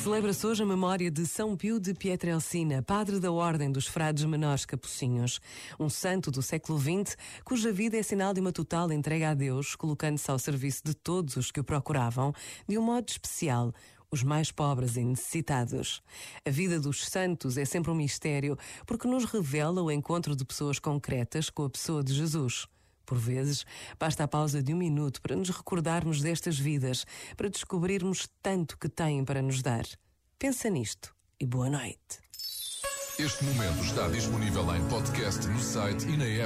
Celebra-se hoje a memória de São Pio de Pietrelcina, padre da Ordem dos Frades Menores Capucinhos, um santo do século XX cuja vida é sinal de uma total entrega a Deus, colocando-se ao serviço de todos os que o procuravam, de um modo especial, os mais pobres e necessitados. A vida dos santos é sempre um mistério, porque nos revela o encontro de pessoas concretas com a pessoa de Jesus. Por vezes, basta a pausa de um minuto para nos recordarmos destas vidas, para descobrirmos tanto que têm para nos dar. Pensa nisto e boa noite. Este momento está disponível em podcast no site e na app.